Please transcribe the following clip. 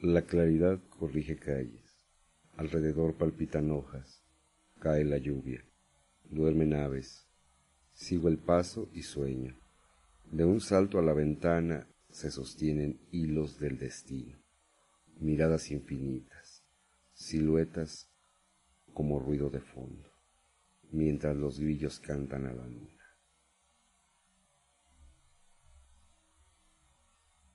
La claridad corrige calles, alrededor palpitan hojas, cae la lluvia, duermen aves, sigo el paso y sueño. De un salto a la ventana se sostienen hilos del destino, miradas infinitas, siluetas como ruido de fondo, mientras los grillos cantan a la luna.